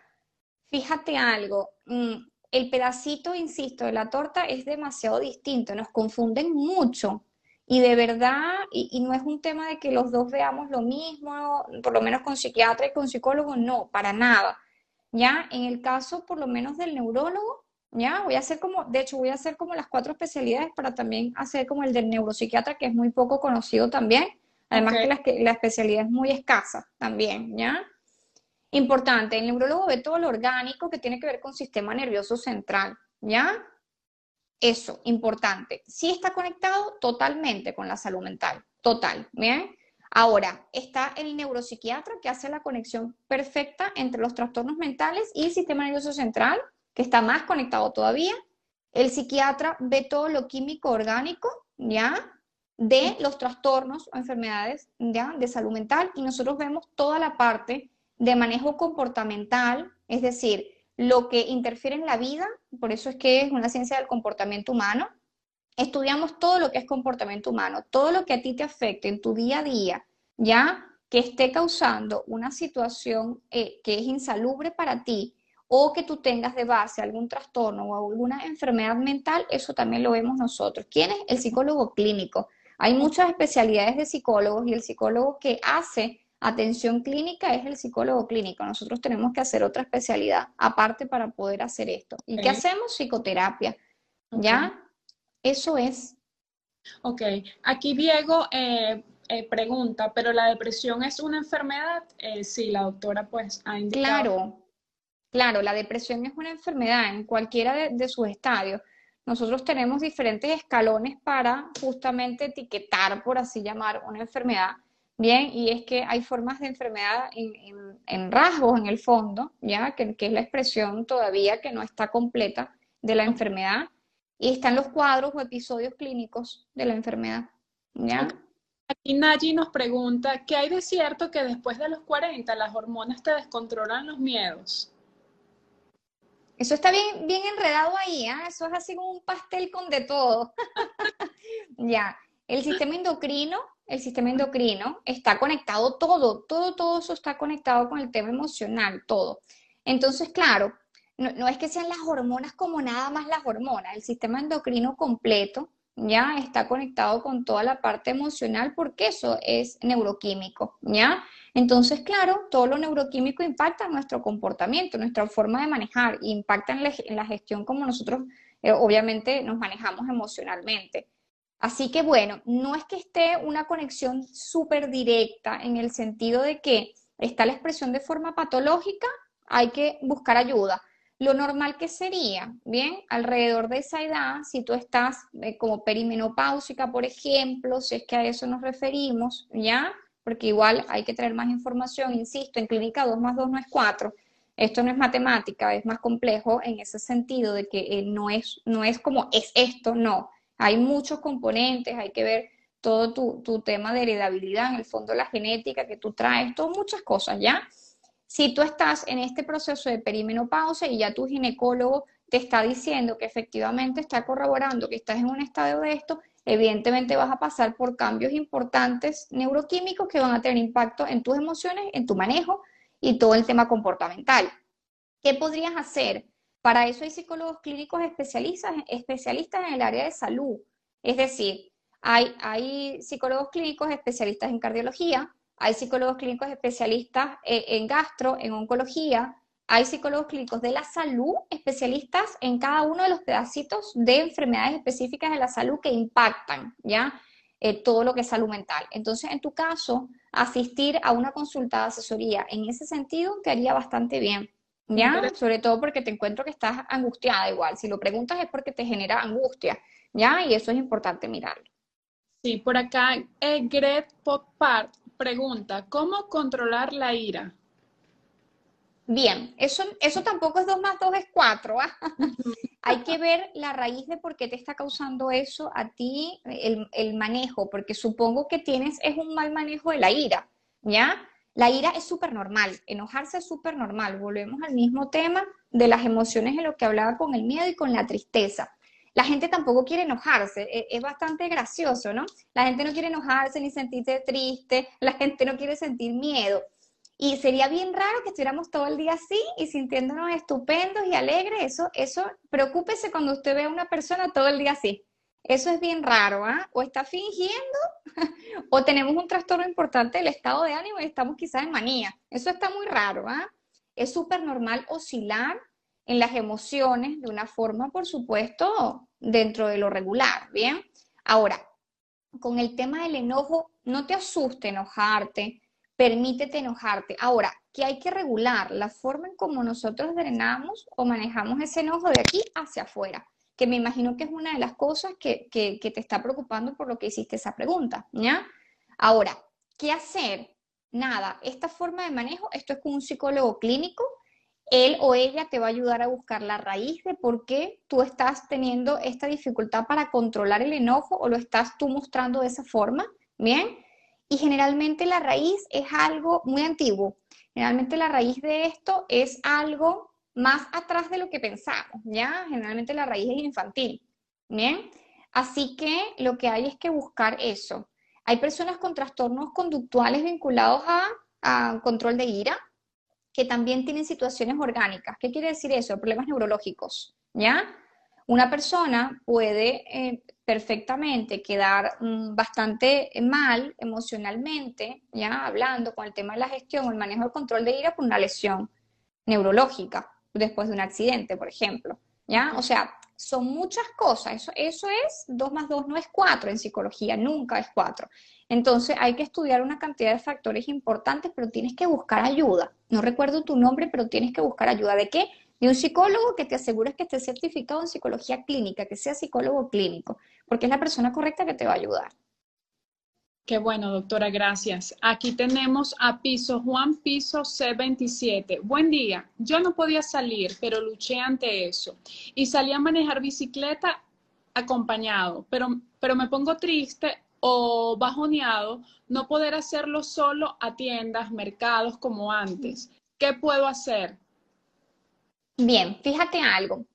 Fíjate algo, mm, el pedacito, insisto, de la torta es demasiado distinto, nos confunden mucho. Y de verdad, y, no es un tema de que los dos veamos lo mismo, por lo menos con psiquiatra y con psicólogo, no, para nada. Ya, en el caso por lo menos del neurólogo, ya, voy a hacer como, de hecho voy a hacer como las cuatro especialidades para también hacer como el del neuropsiquiatra, que es muy poco conocido también. Además que, la, la especialidad es muy escasa también, ¿ya? Importante, el neurólogo ve todo lo orgánico que tiene que ver con sistema nervioso central, ¿ya? Eso, importante. Sí está conectado totalmente con la salud mental, total, ¿bien? Ahora, está el neuropsiquiatra que hace la conexión perfecta entre los trastornos mentales y el sistema nervioso central, que está más conectado todavía. El psiquiatra ve todo lo químico orgánico, ¿ya? De los trastornos o enfermedades, ¿ya? De salud mental y nosotros vemos toda la parte de manejo comportamental, es decir, lo que interfiere en la vida, por eso es que es una ciencia del comportamiento humano. Estudiamos todo lo que es comportamiento humano, todo lo que a ti te afecte en tu día a día, ya que esté causando una situación eh, que es insalubre para ti o que tú tengas de base algún trastorno o alguna enfermedad mental, eso también lo vemos nosotros. ¿Quién es el psicólogo clínico? Hay muchas especialidades de psicólogos y el psicólogo que hace atención clínica es el psicólogo clínico. Nosotros tenemos que hacer otra especialidad aparte para poder hacer esto. ¿Y qué hacemos? Psicoterapia. ¿Ya? Eso es. Ok, aquí Diego eh, eh, pregunta, ¿pero la depresión es una enfermedad? Eh, sí, la doctora pues ha indicado. Claro, claro, la depresión es una enfermedad en cualquiera de sus estadios. Nosotros tenemos diferentes escalones para justamente etiquetar, por así llamar, una enfermedad Bien, y es que hay formas de enfermedad en, rasgos en el fondo, ¿ya? Que, es la expresión todavía que no está completa de la enfermedad, y están los cuadros o episodios clínicos de la enfermedad, ¿ya? Aquí Naji nos pregunta, ¿qué hay de cierto que después de los 40 las hormonas te descontrolan los miedos? Eso está bien, bien enredado ahí, ¿eh? Eso es así como un pastel con de todo. ya, el sistema endocrino el sistema endocrino, está conectado todo, todo, todo eso está conectado con el tema emocional, todo. Entonces, claro, no, es que sean las hormonas como nada más las hormonas, el sistema endocrino completo ya está conectado con toda la parte emocional porque eso es neuroquímico, ¿ya? Entonces, claro, todo lo neuroquímico impacta en nuestro comportamiento, nuestra forma de manejar, impacta en la, gestión como nosotros eh, obviamente nos manejamos emocionalmente. Así que bueno, no es que esté una conexión súper directa en el sentido de que está la expresión de forma patológica, hay que buscar ayuda. Lo normal que sería, bien, alrededor de esa edad, si tú estás eh, como perimenopáusica, por ejemplo, si es que a eso nos referimos, ¿ya? Porque igual hay que traer más información, insisto, en clínica 2 más 2 no es 4. Esto no es matemática, es más complejo en ese sentido de que eh, no, es, no es como es esto, no hay muchos componentes, hay que ver todo tu, tema de heredabilidad, en el fondo la genética que tú traes, todas muchas cosas, ¿ya? Si tú estás en este proceso de perimenopausia y ya tu ginecólogo te está diciendo que efectivamente está corroborando que estás en un estado de esto, evidentemente vas a pasar por cambios importantes neuroquímicos que van a tener impacto en tus emociones, en tu manejo y todo el tema comportamental. ¿Qué podrías hacer? Para eso hay psicólogos clínicos especialistas, especialistas en el área de salud. Es decir, hay, psicólogos clínicos especialistas en cardiología, hay psicólogos clínicos especialistas eh, en gastro, en oncología, hay psicólogos clínicos de la salud especialistas en cada uno de los pedacitos de enfermedades específicas de la salud que impactan, ¿ya? Eh, todo lo que es salud mental. Entonces, en tu caso, asistir a una consulta de asesoría en ese sentido quedaría bastante bien. ¿Ya? Sobre todo porque te encuentro que estás angustiada igual. Si lo preguntas es porque te genera angustia, ¿ya? Y eso es importante mirarlo. Sí, por acá eh, Gret Popart pregunta, ¿cómo controlar la ira? Bien, eso, eso tampoco es 2 más 2 es 4. ¿ah? Hay que ver la raíz de por qué te está causando eso a ti, el, el manejo, porque supongo que tienes, es un mal manejo de la ira, ¿ya? La ira es súper normal, enojarse es súper normal. Volvemos al mismo tema de las emociones en lo que hablaba con el miedo y con la tristeza. La gente tampoco quiere enojarse, e, es, bastante gracioso, ¿no? La gente no quiere enojarse ni sentirse triste, la gente no quiere sentir miedo. Y sería bien raro que estuviéramos todo el día así y sintiéndonos estupendos y alegres. Eso, eso, preocúpese cuando usted ve a una persona todo el día así. Eso es bien raro, ¿ah? O está fingiendo o tenemos un trastorno importante del estado de ánimo y estamos quizás en manía. Eso está muy raro, ¿ah? Es súper normal oscilar en las emociones de una forma, por supuesto, dentro de lo regular, ¿bien? Ahora, con el tema del enojo, no te asuste enojarte, permítete enojarte. Ahora, que hay que regular la forma en cómo nosotros drenamos o manejamos ese enojo de aquí hacia afuera, que me imagino que es una de las cosas que, que, te está preocupando por lo que hiciste esa pregunta, ¿ya? Ahora, ¿qué hacer? Nada, esta forma de manejo, esto es con un psicólogo clínico, él o ella te va a ayudar a buscar la raíz de por qué tú estás teniendo esta dificultad para controlar el enojo o lo estás tú mostrando de esa forma, ¿bien? Y generalmente la raíz es algo muy antiguo. Generalmente la raíz de esto es algo más atrás de lo que pensamos, ¿ya? Generalmente la raíz es infantil, ¿bien? Así que lo que hay es que buscar eso. Hay personas con trastornos conductuales vinculados a, control de ira, que también tienen situaciones orgánicas. ¿Qué quiere decir eso? Problemas neurológicos, ¿ya? Una persona puede eh, perfectamente quedar mm, bastante mal emocionalmente, ya hablando con el tema de la gestión o el manejo del control de ira por una lesión neurológica después de un accidente, por ejemplo, ¿ya? O sea, son muchas cosas. Eso, eso es 2 más 2 no es 4 en psicología, nunca es 4. Entonces hay que estudiar una cantidad de factores importantes, pero tienes que buscar ayuda. No recuerdo tu nombre, pero tienes que buscar ayuda. ¿De qué? De un psicólogo que te asegures que esté certificado en psicología clínica, que sea psicólogo clínico, porque es la persona correcta que te va a ayudar. Qué bueno, doctora, gracias. Aquí tenemos a Piso Juan Piso C27. Buen día. Yo no podía salir, pero luché ante eso. Y salí a manejar bicicleta acompañado, pero, pero me pongo triste o bajoneado no poder hacerlo solo a tiendas, mercados como antes. ¿Qué puedo hacer? Bien, fíjate algo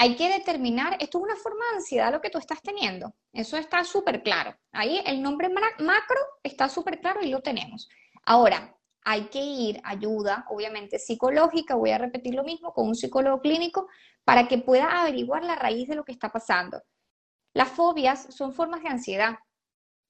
hay que determinar, esto es una forma de ansiedad lo que tú estás teniendo. Eso está súper claro. Ahí el nombre macro está súper claro y lo tenemos. Ahora, hay que ir ayuda, obviamente psicológica, voy a repetir lo mismo, con un psicólogo clínico para que pueda averiguar la raíz de lo que está pasando. Las fobias son formas de ansiedad.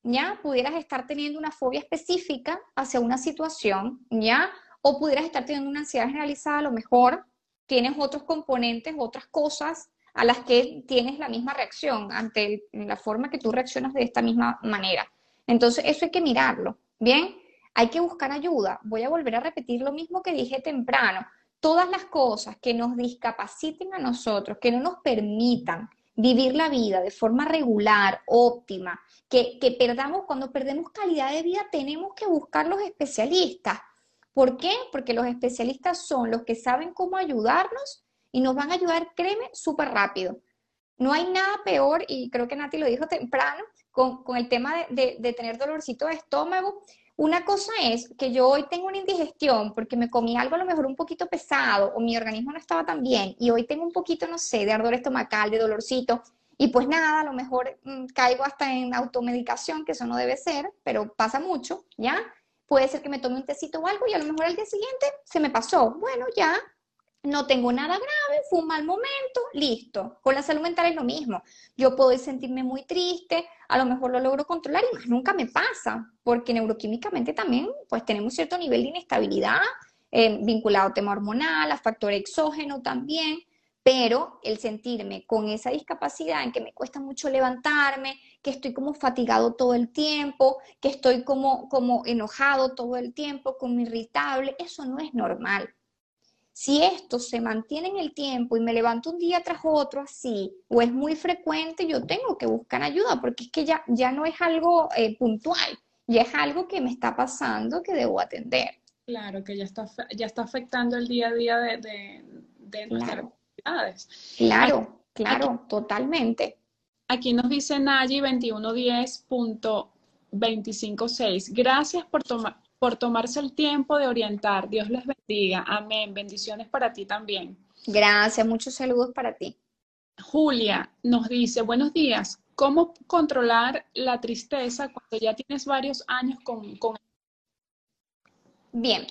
¿Ya? Pudieras estar teniendo una fobia específica hacia una situación, ¿ya? O pudieras estar teniendo una ansiedad generalizada a lo mejor tienes otros componentes, otras cosas a las que tienes la misma reacción ante la forma que tú reaccionas de esta misma manera. Entonces, eso hay que mirarlo, ¿bien? Hay que buscar ayuda. Voy a volver a repetir lo mismo que dije temprano. Todas las cosas que nos discapaciten a nosotros, que no nos permitan vivir la vida de forma regular, óptima, que, que perdamos, cuando perdemos calidad de vida, tenemos que buscar los especialistas ¿Por qué? Porque los especialistas son los que saben cómo ayudarnos y nos van a ayudar, créeme, súper rápido. No hay nada peor, y creo que Nati lo dijo temprano, con, el tema de, de, tener dolorcito de estómago. Una cosa es que yo hoy tengo una indigestión porque me comí algo a lo mejor un poquito pesado o mi organismo no estaba tan bien y hoy tengo un poquito, no sé, de ardor estomacal, de dolorcito. Y pues nada, a lo mejor mm, caigo hasta en automedicación, que eso no debe ser, pero pasa mucho, ¿ya? Puede ser que me tome un tecito o algo y a lo mejor al día siguiente se me pasó. Bueno, ya no tengo nada grave, fue un mal momento, listo. Con la salud mental es lo mismo. Yo puedo sentirme muy triste, a lo mejor lo logro controlar y más nunca me pasa, porque neuroquímicamente también pues tenemos cierto nivel de inestabilidad eh, vinculado a tema hormonal, a factor exógeno también pero el sentirme con esa discapacidad en que me cuesta mucho levantarme, que estoy como fatigado todo el tiempo, que estoy como, como enojado todo el tiempo, como irritable, eso no es normal. Si esto se mantiene en el tiempo y me levanto un día tras otro así, o es muy frecuente, yo tengo que buscar ayuda, porque es que ya, ya no es algo eh, puntual, ya es algo que me está pasando que debo atender. Claro, que ya está, ya está afectando el día a día de, de, de nuestra Claro, claro, totalmente. Aquí nos dice Nayi 2110.256. Gracias por, por tomarse el tiempo de orientar. Dios les bendiga. Amén. Bendiciones para ti también. Gracias, muchos saludos para ti. Julia nos dice, buenos días. ¿Cómo controlar la tristeza cuando ya tienes varios años con... con... Bien,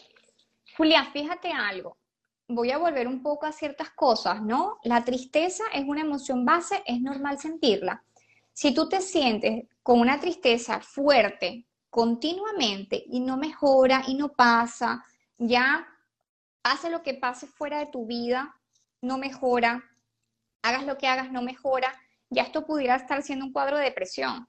Julia, fíjate algo. Voy a volver un poco a ciertas cosas, ¿no? La tristeza es una emoción base, es normal sentirla. Si tú te sientes con una tristeza fuerte continuamente y no mejora y no pasa, ya hace lo que pase fuera de tu vida, no mejora, hagas lo que hagas, no mejora, ya esto pudiera estar siendo un cuadro de depresión.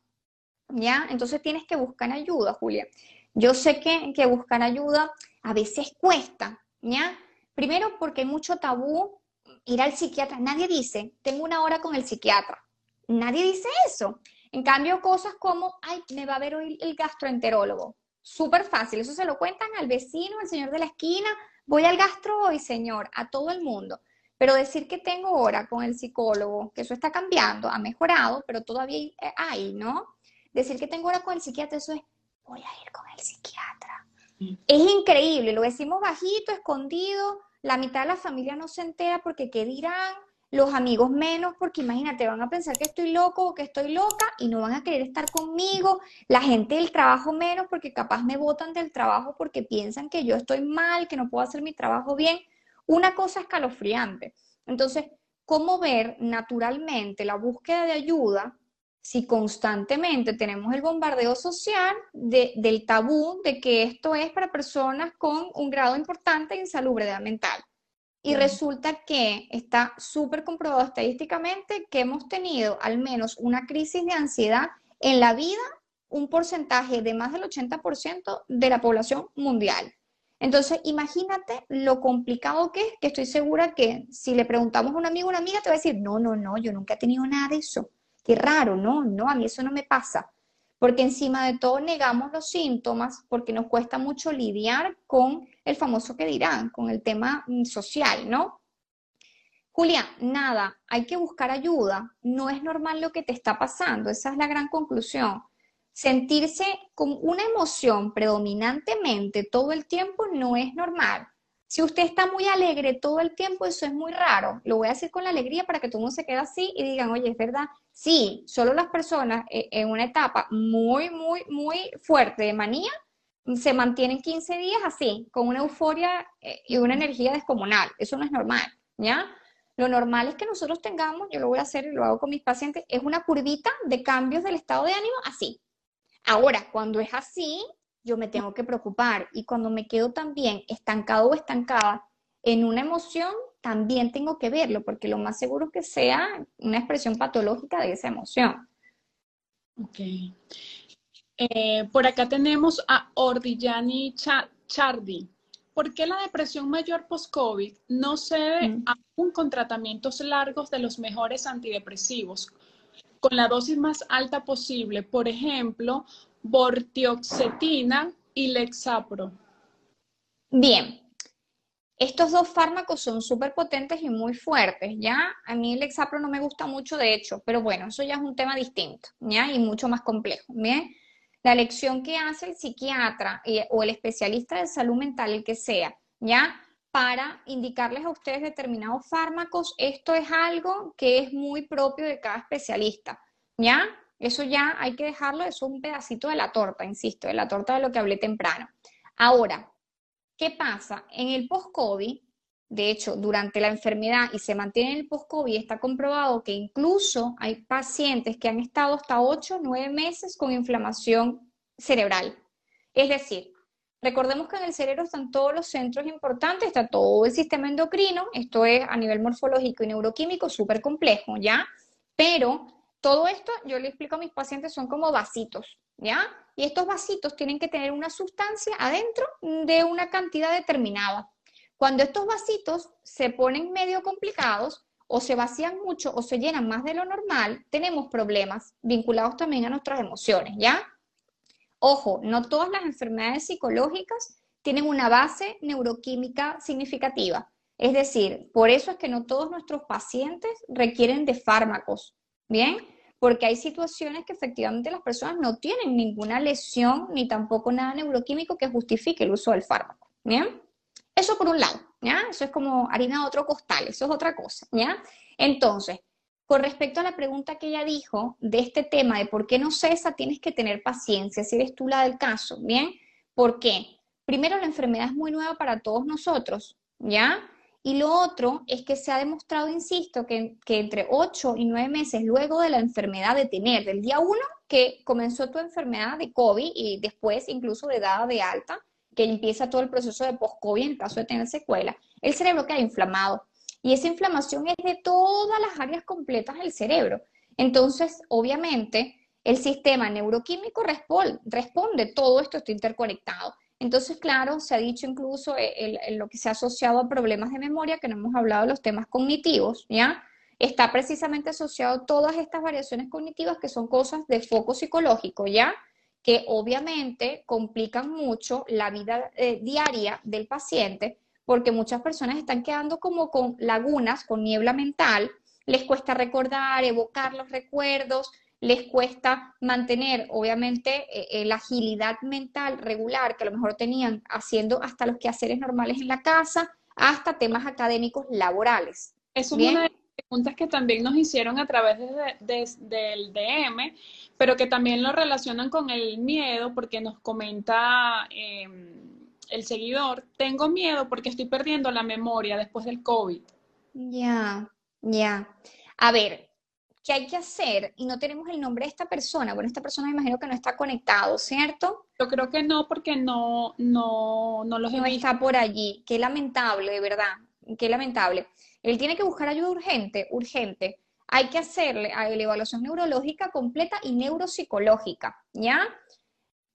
¿Ya? Entonces tienes que buscar ayuda, Julia. Yo sé que, que buscar ayuda a veces cuesta, ¿ya? Primero porque hay mucho tabú ir al psiquiatra. Nadie dice, tengo una hora con el psiquiatra. Nadie dice eso. En cambio, cosas como, ay, me va a ver hoy el gastroenterólogo. Súper fácil. Eso se lo cuentan al vecino, al señor de la esquina. Voy al gastro hoy, señor, a todo el mundo. Pero decir que tengo hora con el psicólogo, que eso está cambiando, ha mejorado, pero todavía hay, ¿no? Decir que tengo hora con el psiquiatra, eso es, voy a ir con el psiquiatra. Mm. Es increíble, lo decimos bajito, escondido, la mitad de la familia no se entera porque qué dirán, los amigos menos, porque imagínate, van a pensar que estoy loco o que estoy loca y no van a querer estar conmigo, la gente del trabajo menos porque capaz me botan del trabajo porque piensan que yo estoy mal, que no puedo hacer mi trabajo bien una cosa escalofriante. Entonces, ¿cómo ver naturalmente la búsqueda de ayuda si constantemente tenemos el bombardeo social del tabú de que esto es para personas con un grado importante de insalubridad mental? Y resulta que está súper comprobado estadísticamente que hemos tenido al menos una crisis de ansiedad en la vida, un porcentaje de más del 80% de la población mundial. Entonces, imagínate lo complicado que es, que estoy segura que si le preguntamos a un amigo o una amiga, te va a decir, no, no, no, yo nunca he tenido nada de eso. Qué raro, no, no, a mí eso no me pasa. Porque encima de todo negamos los síntomas porque nos cuesta mucho lidiar con el famoso que dirán, con el tema mm, social, ¿no? Julia, nada, hay que buscar ayuda. No es normal lo que te está pasando. Esa es la gran conclusión sentirse con una emoción predominantemente todo el tiempo no es normal. Si usted está muy alegre todo el tiempo, eso es muy raro. Lo voy a decir con la alegría para que todo el mundo se quede así y digan, oye, es verdad. Sí, solo las personas eh, en una etapa muy, muy, muy fuerte de manía se mantienen 15 días así, con una euforia eh, y una energía descomunal. Eso no es normal, ¿ya? Lo normal es que nosotros tengamos, yo lo voy a hacer y lo hago con mis pacientes, es una curvita de cambios del estado de ánimo así, Ahora, cuando es así, yo me tengo que preocupar y cuando me quedo también estancado o estancada en una emoción, también tengo que verlo, porque lo más seguro es que sea una expresión patológica de esa emoción. Ok. Eh, por acá tenemos a Ordillani Chardi. ¿Por qué la depresión mayor post-COVID no se debe mm. aún con tratamientos largos de los mejores antidepresivos? con la dosis más alta posible, por ejemplo, bortioxetina y lexapro. Bien, estos dos fármacos son súper potentes y muy fuertes, ¿ya? A mí el Lexapro no me gusta mucho, de hecho, pero bueno, eso ya es un tema distinto, ¿ya? Y mucho más complejo, ¿bien? La lección que hace el psiquiatra o el especialista de salud mental, el que sea, ¿ya? para indicarles a ustedes determinados fármacos. Esto es algo que es muy propio de cada especialista, ¿ya? Eso ya hay que dejarlo, eso es un pedacito de la torta, insisto, de la torta de lo que hablé temprano. Ahora, ¿qué pasa? En el post-COVID, de hecho, durante la enfermedad y se mantiene en el post-COVID, está comprobado que incluso hay pacientes que han estado hasta 8, 9 meses con inflamación cerebral. Es decir, Recordemos que en el cerebro están todos los centros importantes, está todo el sistema endocrino, esto es a nivel morfológico y neuroquímico súper complejo, ¿ya? Pero todo esto, yo le explico a mis pacientes, son como vasitos, ¿ya? Y estos vasitos tienen que tener una sustancia adentro de una cantidad determinada. Cuando estos vasitos se ponen medio complicados, o se vacían mucho o se llenan más de lo normal, tenemos problemas vinculados también a nuestras emociones, ¿ya? Ojo, no todas las enfermedades psicológicas tienen una base neuroquímica significativa. Es decir, por eso es que no todos nuestros pacientes requieren de fármacos, ¿bien? Porque hay situaciones que efectivamente las personas no tienen ninguna lesión ni tampoco nada neuroquímico que justifique el uso del fármaco, ¿bien? Eso por un lado, ¿ya? Eso es como harina de otro costal, eso es otra cosa, ¿ya? Entonces, con respecto a la pregunta que ella dijo de este tema de por qué no cesa, tienes que tener paciencia, si eres tú la del caso, ¿bien? ¿Por qué? primero la enfermedad es muy nueva para todos nosotros, ¿ya? Y lo otro es que se ha demostrado, insisto, que, entre 8 y 9 meses luego de la enfermedad de tener, del día 1 que comenzó tu enfermedad de COVID y después incluso de dada de alta, que empieza todo el proceso de post-COVID en caso de tener secuela, el cerebro queda inflamado. Y esa inflamación es de todas las áreas completas del cerebro. Entonces, obviamente, el sistema neuroquímico responde, responde todo esto está interconectado. Entonces, claro, se ha dicho incluso en, lo que se ha asociado a problemas de memoria, que no hemos hablado de los temas cognitivos, ¿ya? Está precisamente asociado a todas estas variaciones cognitivas que son cosas de foco psicológico, ¿ya? Que obviamente complican mucho la vida eh, diaria del paciente, porque muchas personas están quedando como con lagunas, con niebla mental, les cuesta recordar, evocar los recuerdos, les cuesta mantener, obviamente, eh, eh, la agilidad mental regular que a lo mejor tenían haciendo hasta los quehaceres normales en la casa, hasta temas académicos laborales. Es una de las preguntas que también nos hicieron a través del DM, pero que también lo relacionan con el miedo, porque nos comenta em, el seguidor, tengo miedo porque estoy perdiendo la memoria después del COVID. Ya, ya. A ver, ¿Qué hay que hacer? Y no tenemos el nombre de esta persona. Bueno, esta persona me imagino que no está conectado, ¿cierto? Yo creo que no, porque no, no, no los he No está por allí. Qué lamentable, de verdad. Qué lamentable. Él tiene que buscar ayuda urgente, urgente. Hay que hacerle a la evaluación neurológica completa y neuropsicológica, ¿ya?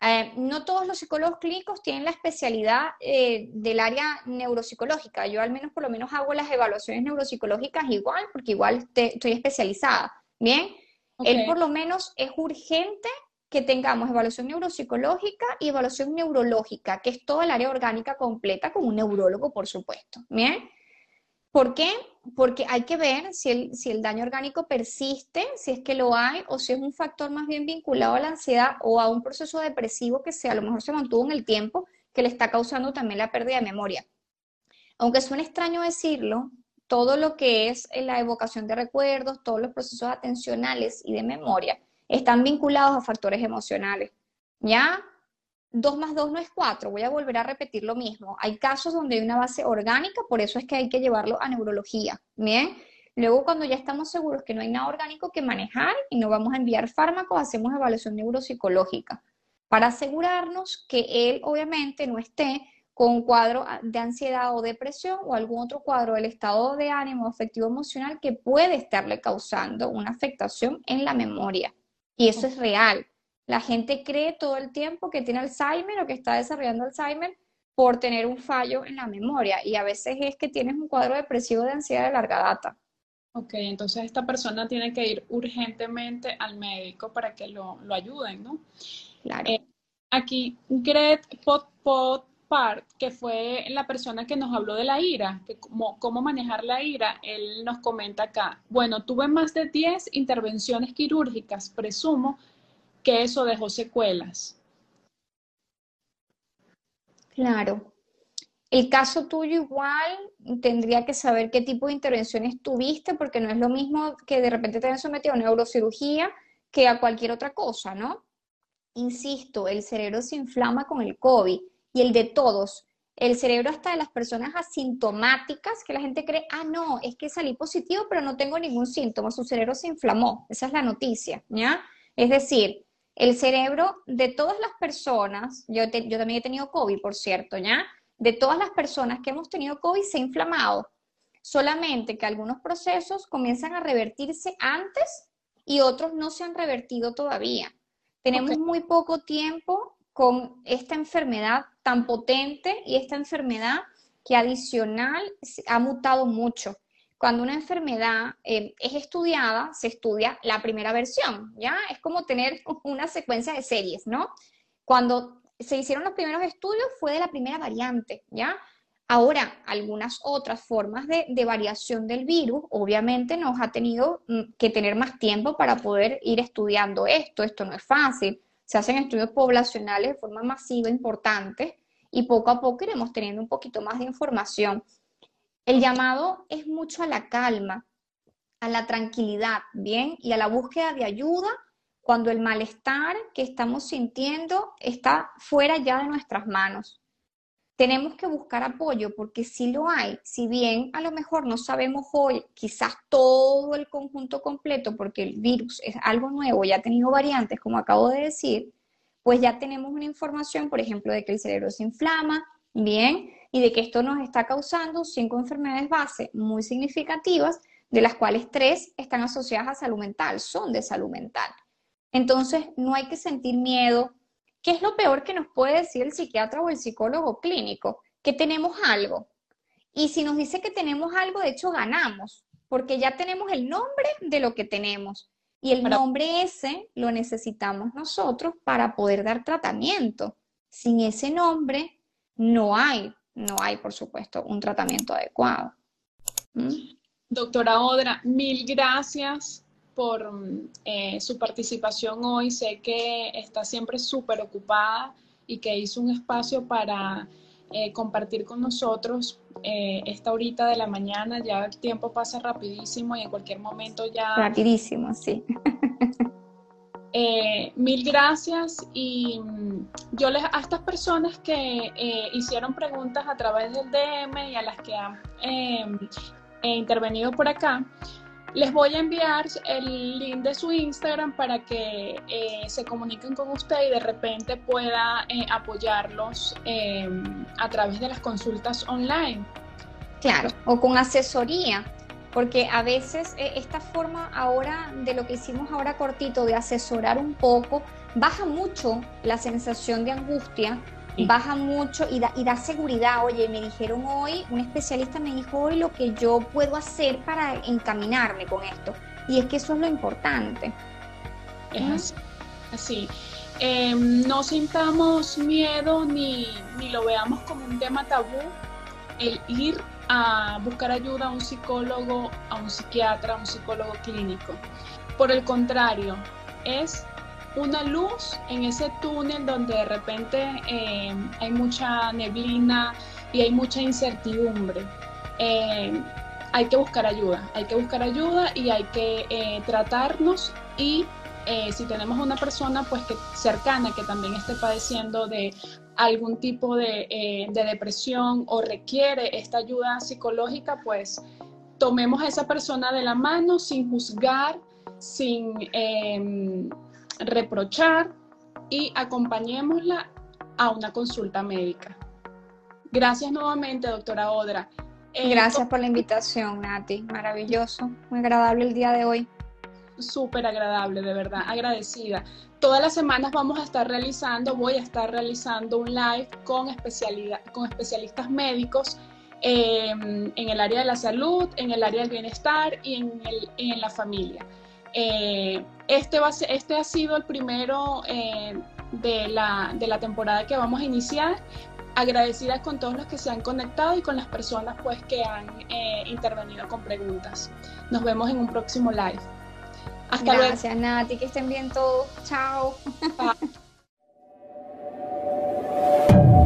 Eh, no todos los psicólogos clínicos tienen la especialidad eh, del área neuropsicológica. Yo al menos por lo menos hago las evaluaciones neuropsicológicas igual, porque igual estoy especializada. Bien, él por lo menos es urgente que tengamos evaluación neuropsicológica y evaluación neurológica, que es toda el área orgánica completa con un neurólogo, por supuesto. Bien. ¿Por qué? Porque hay que ver si el, si el daño orgánico persiste, si es que lo hay, o si es un factor más bien vinculado a la ansiedad o a un proceso depresivo que se, a lo mejor se mantuvo en el tiempo, que le está causando también la pérdida de memoria. Aunque suene extraño decirlo, todo lo que es la evocación de recuerdos, todos los procesos atencionales y de memoria, están vinculados a factores emocionales. ¿Ya? 2 más 2 no es 4, voy a volver a repetir lo mismo. Hay casos donde hay una base orgánica, por eso es que hay que llevarlo a neurología. Bien, luego cuando ya estamos seguros que no hay nada orgánico que manejar y no vamos a enviar fármacos, hacemos evaluación neuropsicológica para asegurarnos que él obviamente no esté con un cuadro de ansiedad o depresión o algún otro cuadro del estado de ánimo afectivo emocional que puede estarle causando una afectación en la memoria. Y eso es real. La gente cree todo el tiempo que tiene Alzheimer o que está desarrollando Alzheimer por tener un fallo en la memoria y a veces es que tienes un cuadro depresivo de ansiedad de larga data. Ok, entonces esta persona tiene que ir urgentemente al médico para que lo, ayuden, ¿no? Claro. Eh, aquí, Gret Pot, que fue la persona que nos habló de la ira, que cómo, manejar la ira, él nos comenta acá, bueno, tuve más de 10 intervenciones quirúrgicas, presumo que eso dejó secuelas. Claro. El caso tuyo igual tendría que saber qué tipo de intervenciones tuviste, porque no es lo mismo que de repente te hayan sometido a neurocirugía que a cualquier otra cosa, ¿no? Insisto, el cerebro se inflama con el COVID y el de todos. El cerebro hasta de las personas asintomáticas, que la gente cree, ah, no, es que salí positivo, pero no tengo ningún síntoma, su cerebro se inflamó. Esa es la noticia, ¿ya? Es decir, el cerebro de todas las personas, yo, yo también he tenido COVID, por cierto, ¿ya? De todas las personas que hemos tenido COVID se ha inflamado. Solamente que algunos procesos comienzan a revertirse antes y otros no se han revertido todavía. Tenemos muy poco tiempo con esta enfermedad tan potente y esta enfermedad que adicional ha mutado mucho cuando una enfermedad eh, es estudiada, se estudia la primera versión, ¿ya? Es como tener una secuencia de series, ¿no? Cuando se hicieron los primeros estudios fue de la primera variante, ¿ya? Ahora, algunas otras formas de, de, variación del virus, obviamente nos ha tenido mm, que tener más tiempo para poder ir estudiando esto. Esto no es fácil. Se hacen estudios poblacionales de forma masiva, importante, y poco a poco iremos teniendo un poquito más de información. El llamado es mucho a la calma, a la tranquilidad, ¿bien? Y a la búsqueda de ayuda cuando el malestar que estamos sintiendo está fuera ya de nuestras manos. Tenemos que buscar apoyo porque si lo hay, si bien a lo mejor no sabemos hoy quizás todo el conjunto completo porque el virus es algo nuevo, ya ha tenido variantes, como acabo de decir, pues ya tenemos una información, por ejemplo, de que el cerebro se inflama, bien, y de que esto nos está causando cinco enfermedades base muy significativas, de las cuales tres están asociadas a salud mental, son de salud mental. Entonces, no hay que sentir miedo, ¿Qué es lo peor que nos puede decir el psiquiatra o el psicólogo clínico? Que tenemos algo. Y si nos dice que tenemos algo, de hecho ganamos, porque ya tenemos el nombre de lo que tenemos. Y el nombre ese lo necesitamos nosotros para poder dar tratamiento. Sin ese nombre no hay, no hay, por supuesto, un tratamiento adecuado. ¿Mm? Doctora Odra, mil gracias por eh, su participación hoy. Sé que está siempre súper ocupada y que hizo un espacio para eh, compartir con nosotros eh, esta horita de la mañana. Ya el tiempo pasa rapidísimo y en cualquier momento ya... Rapidísimo, sí. mil gracias y mm, yo les a estas personas que hicieron preguntas a través del DM y a las que han intervenido por acá, les voy a enviar el link de su Instagram para que eh, se comuniquen con usted y de repente pueda eh, apoyarlos eh, a través de las consultas online. Claro, o con asesoría, porque a veces esta forma ahora de lo que hicimos ahora cortito, de asesorar un poco, baja mucho la sensación de angustia baja mucho y da, y da seguridad. Oye, me dijeron hoy, un especialista me dijo hoy lo que yo puedo hacer para encaminarme con esto. Y es que eso es lo importante. Es así. Em, no sintamos miedo ni, ni lo veamos como un tema tabú el ir a buscar ayuda a un psicólogo, a un psiquiatra, a un psicólogo clínico. Por el contrario, es una luz en ese túnel donde de repente eh, hay mucha neblina y hay mucha incertidumbre. Eh, hay que buscar ayuda, hay que buscar ayuda y hay que eh, tratarnos y si tenemos una persona pues que cercana que también esté padeciendo de algún tipo de, de depresión o requiere esta ayuda psicológica, pues tomemos a esa persona de la mano sin juzgar, sin reprochar y acompañémosla a una consulta médica. Gracias nuevamente, doctora Odra. Eh, Gracias por la invitación, Nati. Maravilloso, muy agradable el día de hoy. Súper agradable, de verdad, agradecida. Todas las semanas vamos a estar realizando, voy a estar realizando un live con, especialidad, con especialistas médicos em, en el área de la salud, en el área del bienestar y en, el, en la familia. Eh, este, va a ser, este ha sido el primero eh, de, la, de la temporada que vamos a iniciar. Agradecidas con todos los que se han conectado y con las personas pues, que han eh, intervenido con preguntas. Nos vemos en un próximo live. Hasta luego. Gracias, Nati. Que estén bien todos. Chao.